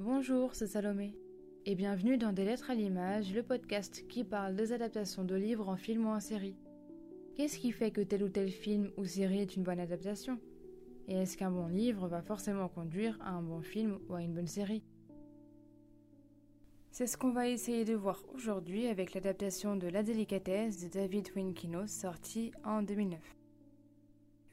Bonjour, c'est Salomé. Et bienvenue dans Des Lettres à l'image, le podcast qui parle des adaptations de livres en film ou en série. Qu'est-ce qui fait que tel ou tel film ou série est une bonne adaptation? Et est-ce qu'un bon livre va forcément conduire à un bon film ou à une bonne série? C'est ce qu'on va essayer de voir aujourd'hui avec l'adaptation de La délicatesse de David Winkino sortie en 2009.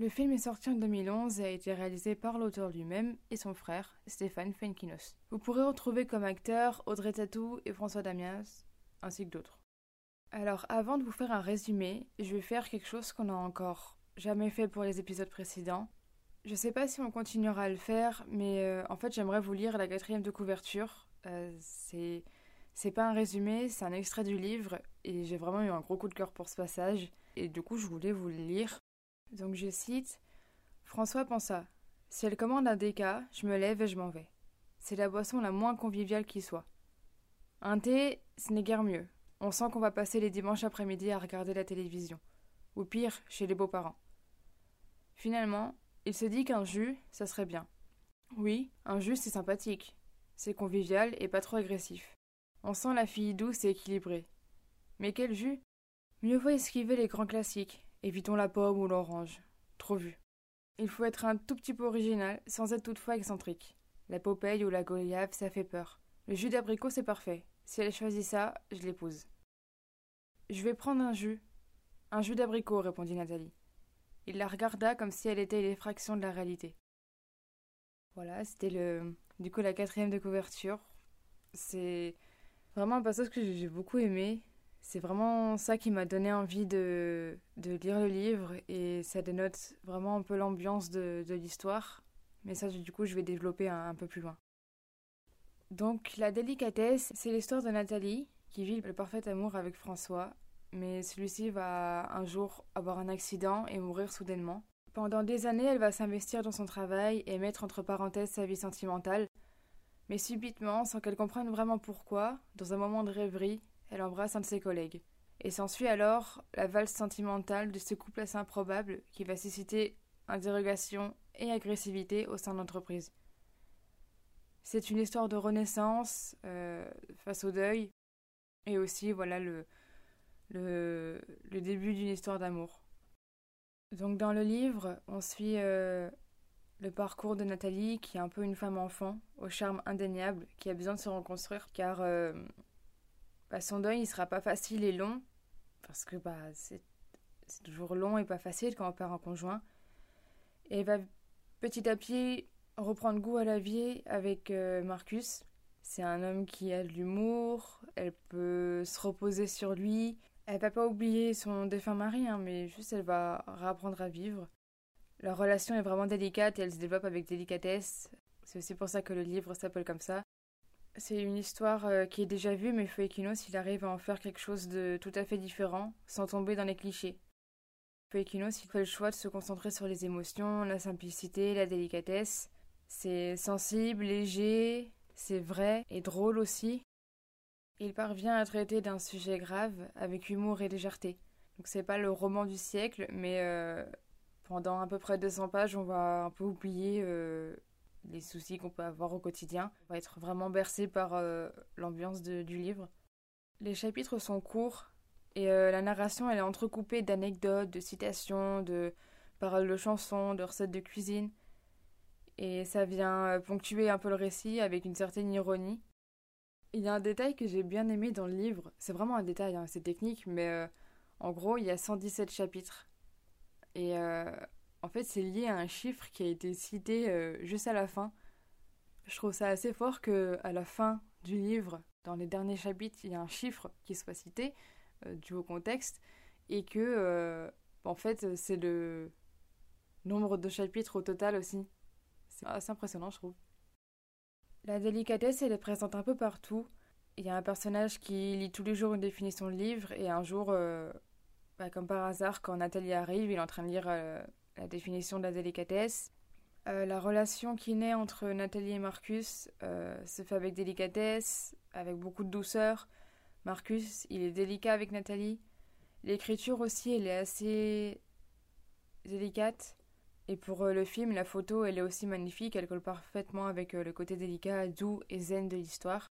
Le film est sorti en 2011 et a été réalisé par l'auteur lui-même et son frère, Stéphane Fenkinos. Vous pourrez retrouver comme acteurs Audrey Tatou et François Damiens, ainsi que d'autres. Alors, avant de vous faire un résumé, je vais faire quelque chose qu'on n'a encore jamais fait pour les épisodes précédents. Je sais pas si on continuera à le faire, mais euh, en fait, j'aimerais vous lire la quatrième de couverture. Euh, c'est. C'est pas un résumé, c'est un extrait du livre, et j'ai vraiment eu un gros coup de cœur pour ce passage, et du coup, je voulais vous le lire. Donc je cite François pensa Si elle commande un déca, je me lève et je m'en vais. C'est la boisson la moins conviviale qui soit. Un thé, ce n'est guère mieux. On sent qu'on va passer les dimanches après-midi à regarder la télévision. Ou pire, chez les beaux-parents. Finalement, il se dit qu'un jus, ça serait bien. Oui, un jus, c'est sympathique. C'est convivial et pas trop agressif. On sent la fille douce et équilibrée. Mais quel jus? Mieux vaut esquiver les grands classiques, Évitons la pomme ou l'orange. Trop vu. Il faut être un tout petit peu original, sans être toutefois excentrique. La Popeye ou la Goliath, ça fait peur. Le jus d'abricot, c'est parfait. Si elle choisit ça, je l'épouse. Je vais prendre un jus. Un jus d'abricot, répondit Nathalie. Il la regarda comme si elle était l'effraction de la réalité. Voilà, c'était le, du coup la quatrième de couverture. C'est vraiment un passage que j'ai beaucoup aimé c'est vraiment ça qui m'a donné envie de, de, lire le livre et ça dénote vraiment un peu l'ambiance de, de l'histoire. Mais ça, du coup, je vais développer un, un peu plus loin. Donc, la délicatesse, c'est l'histoire de Nathalie qui vit le parfait amour avec François, mais celui-ci va un jour avoir un accident et mourir soudainement. Pendant des années, elle va s'investir dans son travail et mettre entre parenthèses sa vie sentimentale, mais subitement, sans qu'elle comprenne vraiment pourquoi, dans un moment de rêverie, elle embrasse un de ses collègues. Et s'ensuit alors la valse sentimentale de ce couple assez improbable qui va susciter interrogation et agressivité au sein de l'entreprise. C'est une histoire de renaissance euh, face au deuil et aussi voilà le, début d'une histoire d'amour. Donc dans le livre, on suit euh, le parcours de Nathalie qui est un peu une femme enfant au charme indéniable qui a besoin de se reconstruire car euh, son deuil, il sera pas facile et long, parce que bah, c'est toujours long et pas facile quand on perd un conjoint. Et elle va petit à petit reprendre goût à la vie avec euh, Marcus. C'est un homme qui a de l'humour, elle peut se reposer sur lui. Elle va pas oublier son défunt mari, hein, mais juste elle va réapprendre à vivre. Leur relation est vraiment délicate et elle se développe avec délicatesse. C'est aussi pour ça que le livre s'appelle comme ça. C'est une histoire euh, qui est déjà vue, mais Fuekinos, il arrive à en faire quelque chose de tout à fait différent, sans tomber dans les clichés. Fuekinos, il fait le choix de se concentrer sur les émotions, la simplicité, la délicatesse. C'est sensible, léger, c'est vrai et drôle aussi. Il parvient à traiter d'un sujet grave avec humour et légèreté. Donc c'est pas le roman du siècle, mais euh, pendant à peu près 200 pages, on va un peu oublier euh, les soucis qu'on peut avoir au quotidien. On va être vraiment bercé par euh, l'ambiance du livre. Les chapitres sont courts et euh, la narration elle est entrecoupée d'anecdotes, de citations, de paroles de chansons, de recettes de cuisine. Et ça vient euh, ponctuer un peu le récit avec une certaine ironie. Il y a un détail que j'ai bien aimé dans le livre. C'est vraiment un détail, hein, c'est technique, mais en gros, il y a 117 chapitres. Et en fait, c'est lié à un chiffre qui a été cité euh, juste à la fin. Je trouve ça assez fort que à la fin du livre, dans les derniers chapitres, il y a un chiffre qui soit cité euh, du haut contexte et que euh, en fait, c'est le nombre de chapitres au total aussi. C'est assez impressionnant, je trouve. La délicatesse, elle est présente un peu partout. Il y a un personnage qui lit tous les jours une définition de livre et un jour, bah, comme par hasard, quand Nathalie arrive, il est en train de lire la définition de la délicatesse. Euh, la relation qui naît entre Nathalie et Marcus euh, se fait avec délicatesse, avec beaucoup de douceur. Marcus, il est délicat avec Nathalie. L'écriture aussi, elle est assez délicate. Et pour le film, la photo, elle est aussi magnifique, elle colle parfaitement avec le côté délicat, doux et zen de l'histoire.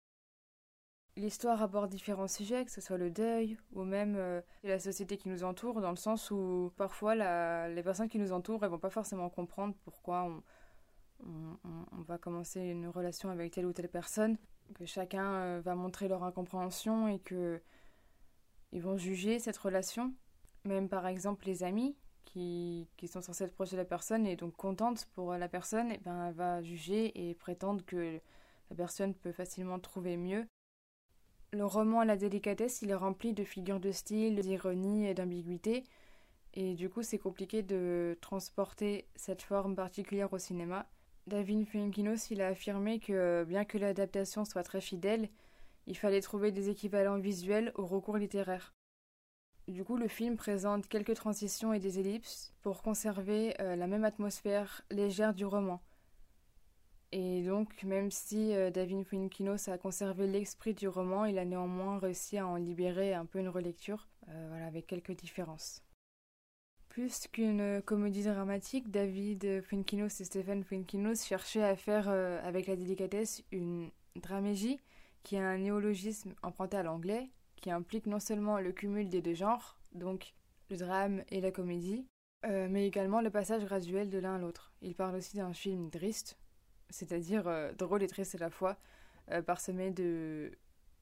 L'histoire aborde différents sujets, que ce soit le deuil ou même euh, la société qui nous entoure, dans le sens où parfois les personnes qui nous entourent, elles vont pas forcément comprendre pourquoi on, va commencer une relation avec telle ou telle personne, que chacun euh, va montrer leur incompréhension et que ils vont juger cette relation. Même par exemple les amis qui, qui sont censés être proches de la personne et donc contentes pour la personne, et eh ben, elle va juger et prétendre que la personne peut facilement trouver mieux le roman à la délicatesse, il est rempli de figures de style, d'ironie et d'ambiguïté. Et du coup, c'est compliqué de transporter cette forme particulière au cinéma. David Fuenkinos, il a affirmé que bien que l'adaptation soit très fidèle, il fallait trouver des équivalents visuels au recours littéraire. Du coup, le film présente quelques transitions et des ellipses pour conserver euh, la même atmosphère légère du roman. Et donc, même si euh, David Fuenkinos a conservé l'esprit du roman, il a néanmoins réussi à en libérer un peu une relecture, euh, voilà, avec quelques différences. Plus qu'une comédie dramatique, David Fuenkinos et Stephen Fuenkinos cherchaient à faire euh, avec la délicatesse une dramégie, qui est un néologisme emprunté à l'anglais, qui implique non seulement le cumul des deux genres, donc le drame et la comédie, mais également le passage graduel de l'un à l'autre. Il parle aussi d'un film triste, c'est-à-dire euh, drôle et triste à la fois, euh, parsemé de,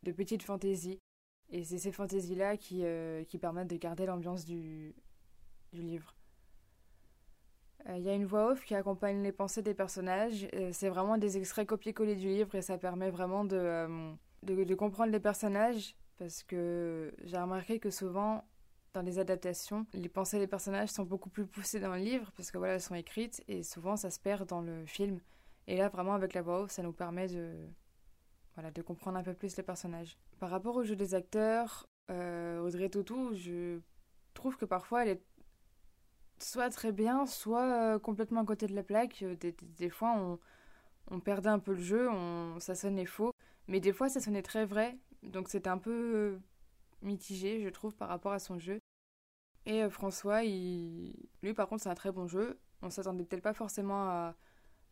de petites fantaisies. Et c'est ces fantaisies-là qui, euh, qui permettent de garder l'ambiance du, du livre. Il y a une voix off qui accompagne les pensées des personnages. c'est vraiment des extraits copier-coller du livre et ça permet vraiment de, de, de comprendre les personnages parce que j'ai remarqué que souvent dans les adaptations, les pensées des personnages sont beaucoup plus poussées dans le livre parce que voilà, elles sont écrites et souvent ça se perd dans le film. Et là, vraiment, avec la voix off, ça nous permet de, voilà, de comprendre un peu plus les personnages. Par rapport au jeu des acteurs, euh, Audrey Tautou, je trouve que parfois elle est soit très bien, soit euh, complètement à côté de la plaque. Euh, des, fois, on, on, perdait un peu le jeu, ça sonnait faux, mais des fois, ça sonnait très vrai. Donc, c'était un peu mitigé, je trouve, par rapport à son jeu. Et François, lui, par contre, c'est un très bon jeu. On s'attendait peut-être pas forcément à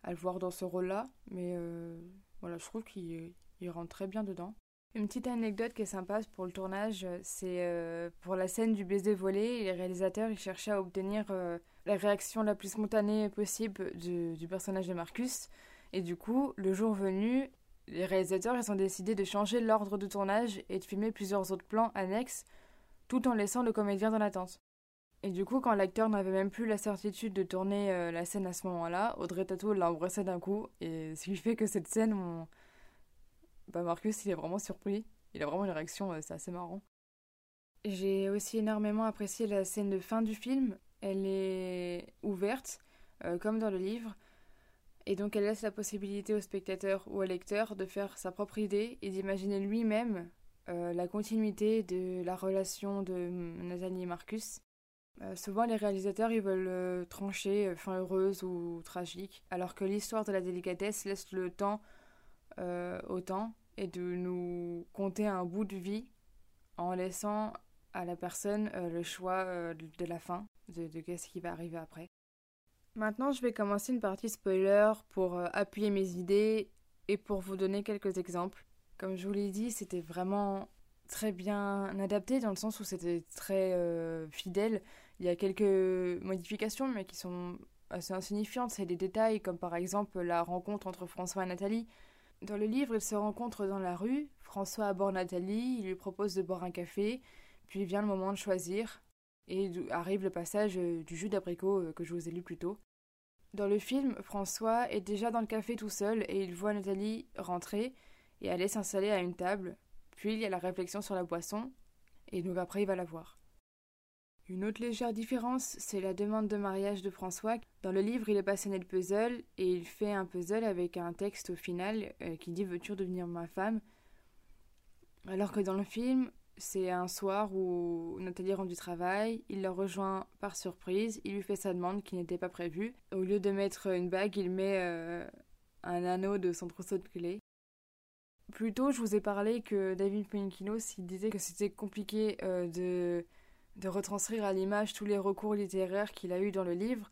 à le voir dans ce rôle-là, mais euh, voilà, je trouve qu'il rentre très bien dedans. Une petite anecdote qui est sympa pour le tournage, c'est euh, pour la scène du baiser volé, les réalisateurs ils cherchaient à obtenir euh, la réaction la plus spontanée possible du, du, personnage de Marcus. Et du coup, le jour venu, les réalisateurs ils ont décidé de changer l'ordre de tournage et de filmer plusieurs autres plans annexes, tout en laissant le comédien dans l'attente. Et du coup, quand l'acteur n'avait même plus la certitude de tourner euh, la scène à ce moment-là, Audrey Tato l'a embrassé d'un coup. Et ce qui fait que cette scène, bah Marcus, il est vraiment surpris. Il a vraiment une réaction, euh, c'est assez marrant. J'ai aussi énormément apprécié la scène de fin du film. Elle est ouverte, euh, comme dans le livre. Et donc elle laisse la possibilité au spectateur ou au lecteur de faire sa propre idée et d'imaginer lui-même la continuité de la relation de Nathalie et Marcus. Euh, souvent, les réalisateurs ils veulent euh, trancher euh, fin heureuse ou tragique, alors que l'histoire de la délicatesse laisse le temps au temps et de nous compter un bout de vie en laissant à la personne le choix de la fin, de, de qu'est-ce qui va arriver après. Maintenant, je vais commencer une partie spoiler pour appuyer mes idées et pour vous donner quelques exemples. Comme je vous l'ai dit, c'était vraiment très bien adapté dans le sens où c'était très fidèle il y a quelques modifications, mais qui sont assez insignifiantes. C'est des détails, comme par exemple la rencontre entre François et Nathalie. Dans le livre, ils se rencontrent dans la rue. François aborde Nathalie, il lui propose de boire un café, puis vient le moment de choisir, et arrive le passage euh, du jus d'abricot euh, que je vous ai lu plus tôt. Dans le film, François est déjà dans le café tout seul et il voit Nathalie rentrer et aller s'installer à une table. Puis il y a la réflexion sur la boisson, et donc après il va la voir. Une autre légère différence, c'est la demande de mariage de François. Dans le livre, il est passionné de puzzle et il fait un puzzle avec un texte au final euh, qui dit Veux-tu devenir ma femme? Alors que dans le film, c'est un soir où Nathalie rentre du travail, il la rejoint par surprise, il lui fait sa demande qui n'était pas prévue. Au lieu de mettre une bague, il met euh, un anneau de son trousseau de clés. Plus tôt, je vous ai parlé que David Puenkinos, il disait que c'était compliqué euh, de de retranscrire à l'image tous les recours littéraires qu'il a eu dans le livre.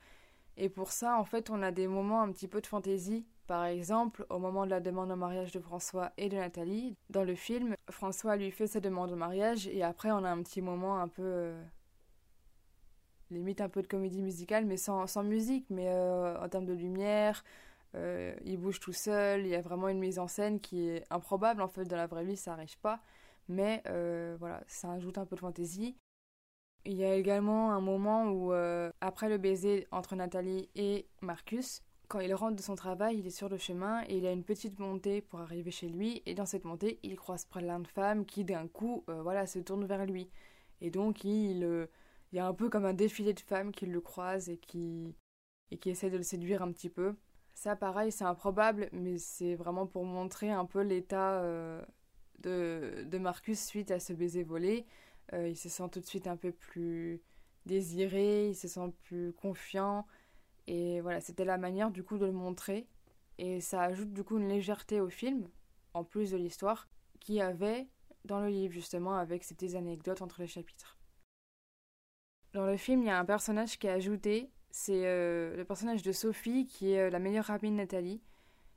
Et pour ça, en fait, on a des moments un petit peu de fantaisie. Par exemple, au moment de la demande en mariage de François et de Nathalie, dans le film, François lui fait sa demande en mariage et après on a un petit moment un peu... Euh, limite un peu de comédie musicale, mais sans, musique, mais euh, en termes de lumière, euh, il bouge tout seul, il y a vraiment une mise en scène qui est improbable, en fait, dans la vraie vie, ça n'arrive pas, mais voilà, ça ajoute un peu de fantaisie. Il y a également un moment où, euh, après le baiser entre Nathalie et Marcus, quand il rentre de son travail, il est sur le chemin et il a une petite montée pour arriver chez lui. Et dans cette montée, il croise plein de femmes qui, d'un coup, euh, voilà, se tournent vers lui. Et donc, il, euh, il y a un peu comme un défilé de femmes qui le croisent et qui, et qui essaient de le séduire un petit peu. Ça, pareil, c'est improbable, mais c'est vraiment pour montrer un peu l'état de, de Marcus suite à ce baiser volé. Euh, il se sent tout de suite un peu plus désiré, il se sent plus confiant. Et voilà, c'était la manière du coup de le montrer. Et ça ajoute du coup une légèreté au film, en plus de l'histoire, qu'il y avait dans le livre justement avec ces petites anecdotes entre les chapitres. Dans le film, il y a un personnage qui est ajouté, c'est euh, le personnage de Sophie qui est euh, la meilleure amie de Nathalie.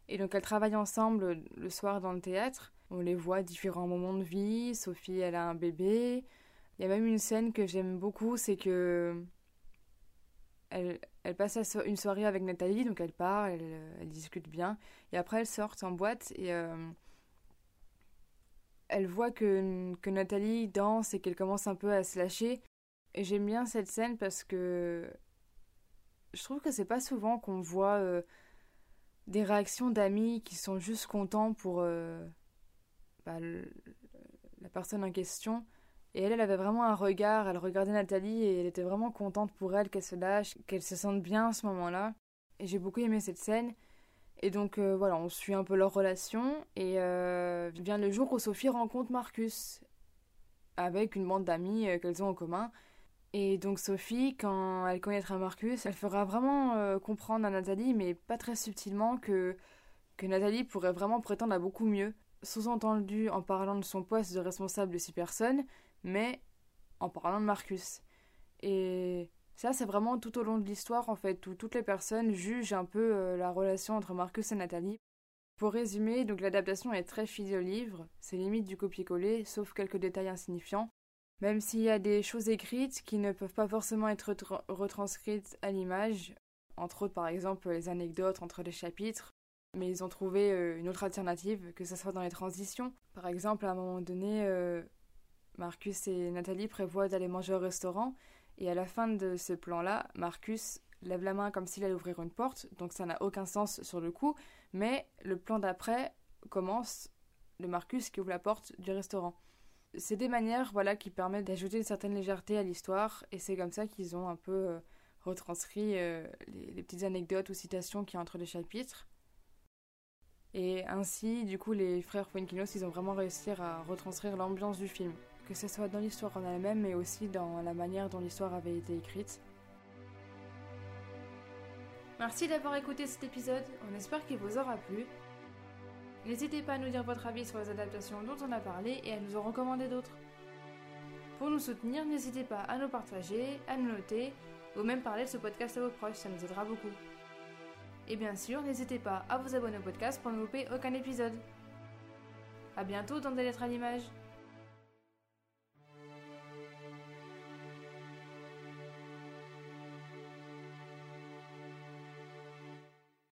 Et donc elles travaillent ensemble le soir dans le théâtre. On les voit à différents moments de vie. Sophie, elle a un bébé. Il y a même une scène que j'aime beaucoup, c'est que elle, passe une soirée avec Nathalie, donc elle part, elle, elle, discute bien, et après elle sort en boîte et euh, elle voit que, Nathalie danse et qu'elle commence un peu à se lâcher. Et j'aime bien cette scène parce que je trouve que c'est pas souvent qu'on voit euh, des réactions d'amis qui sont juste contents pour euh, bah, la personne en question. Et elle, elle avait vraiment un regard, elle regardait Nathalie et elle était vraiment contente pour elle qu'elle se lâche, qu'elle se sente bien à ce moment-là. Et j'ai beaucoup aimé cette scène. Et donc euh, voilà, on suit un peu leur relation. Et euh, vient le jour où Sophie rencontre Marcus avec une bande d'amis euh, qu'elles ont en commun. Et donc Sophie, quand elle connaîtra Marcus, elle fera vraiment euh, comprendre à Nathalie, mais pas très subtilement, que, que Nathalie pourrait vraiment prétendre à beaucoup mieux. Sous-entendu en parlant de son poste de responsable de six personnes, mais en parlant de Marcus. Et ça, c'est vraiment tout au long de l'histoire, en fait, où toutes les personnes jugent un peu euh, la relation entre Marcus et Nathalie. Pour résumer, donc l'adaptation est très fidèle au livre, c'est limite du copier-coller, sauf quelques détails insignifiants. Même s'il y a des choses écrites qui ne peuvent pas forcément être retranscrites à l'image, entre autres par exemple les anecdotes entre les chapitres, mais ils ont trouvé euh, une autre alternative, que ce soit dans les transitions. Par exemple, à un moment donné, euh, Marcus et Nathalie prévoient d'aller manger au restaurant, et à la fin de ce plan-là, Marcus lève la main comme s'il allait ouvrir une porte, donc ça n'a aucun sens sur le coup, mais le plan d'après commence de Marcus qui ouvre la porte du restaurant. C'est des manières voilà, qui permettent d'ajouter une certaine légèreté à l'histoire, et c'est comme ça qu'ils ont un peu euh, retranscrit euh, les, petites anecdotes ou citations qui y entre les chapitres. Et ainsi, du coup, les frères Fuenquinos, ils ont vraiment réussi à retranscrire l'ambiance du film que ce soit dans l'histoire en elle-même, mais aussi dans la manière dont l'histoire avait été écrite. Merci d'avoir écouté cet épisode, on espère qu'il vous aura plu. N'hésitez pas à nous dire votre avis sur les adaptations dont on a parlé et à nous en recommander d'autres. Pour nous soutenir, n'hésitez pas à nous partager, à nous noter ou même parler de ce podcast à vos proches, ça nous aidera beaucoup. Et bien sûr, n'hésitez pas à vous abonner au podcast pour ne louper aucun épisode. A bientôt dans des lettres à l'image.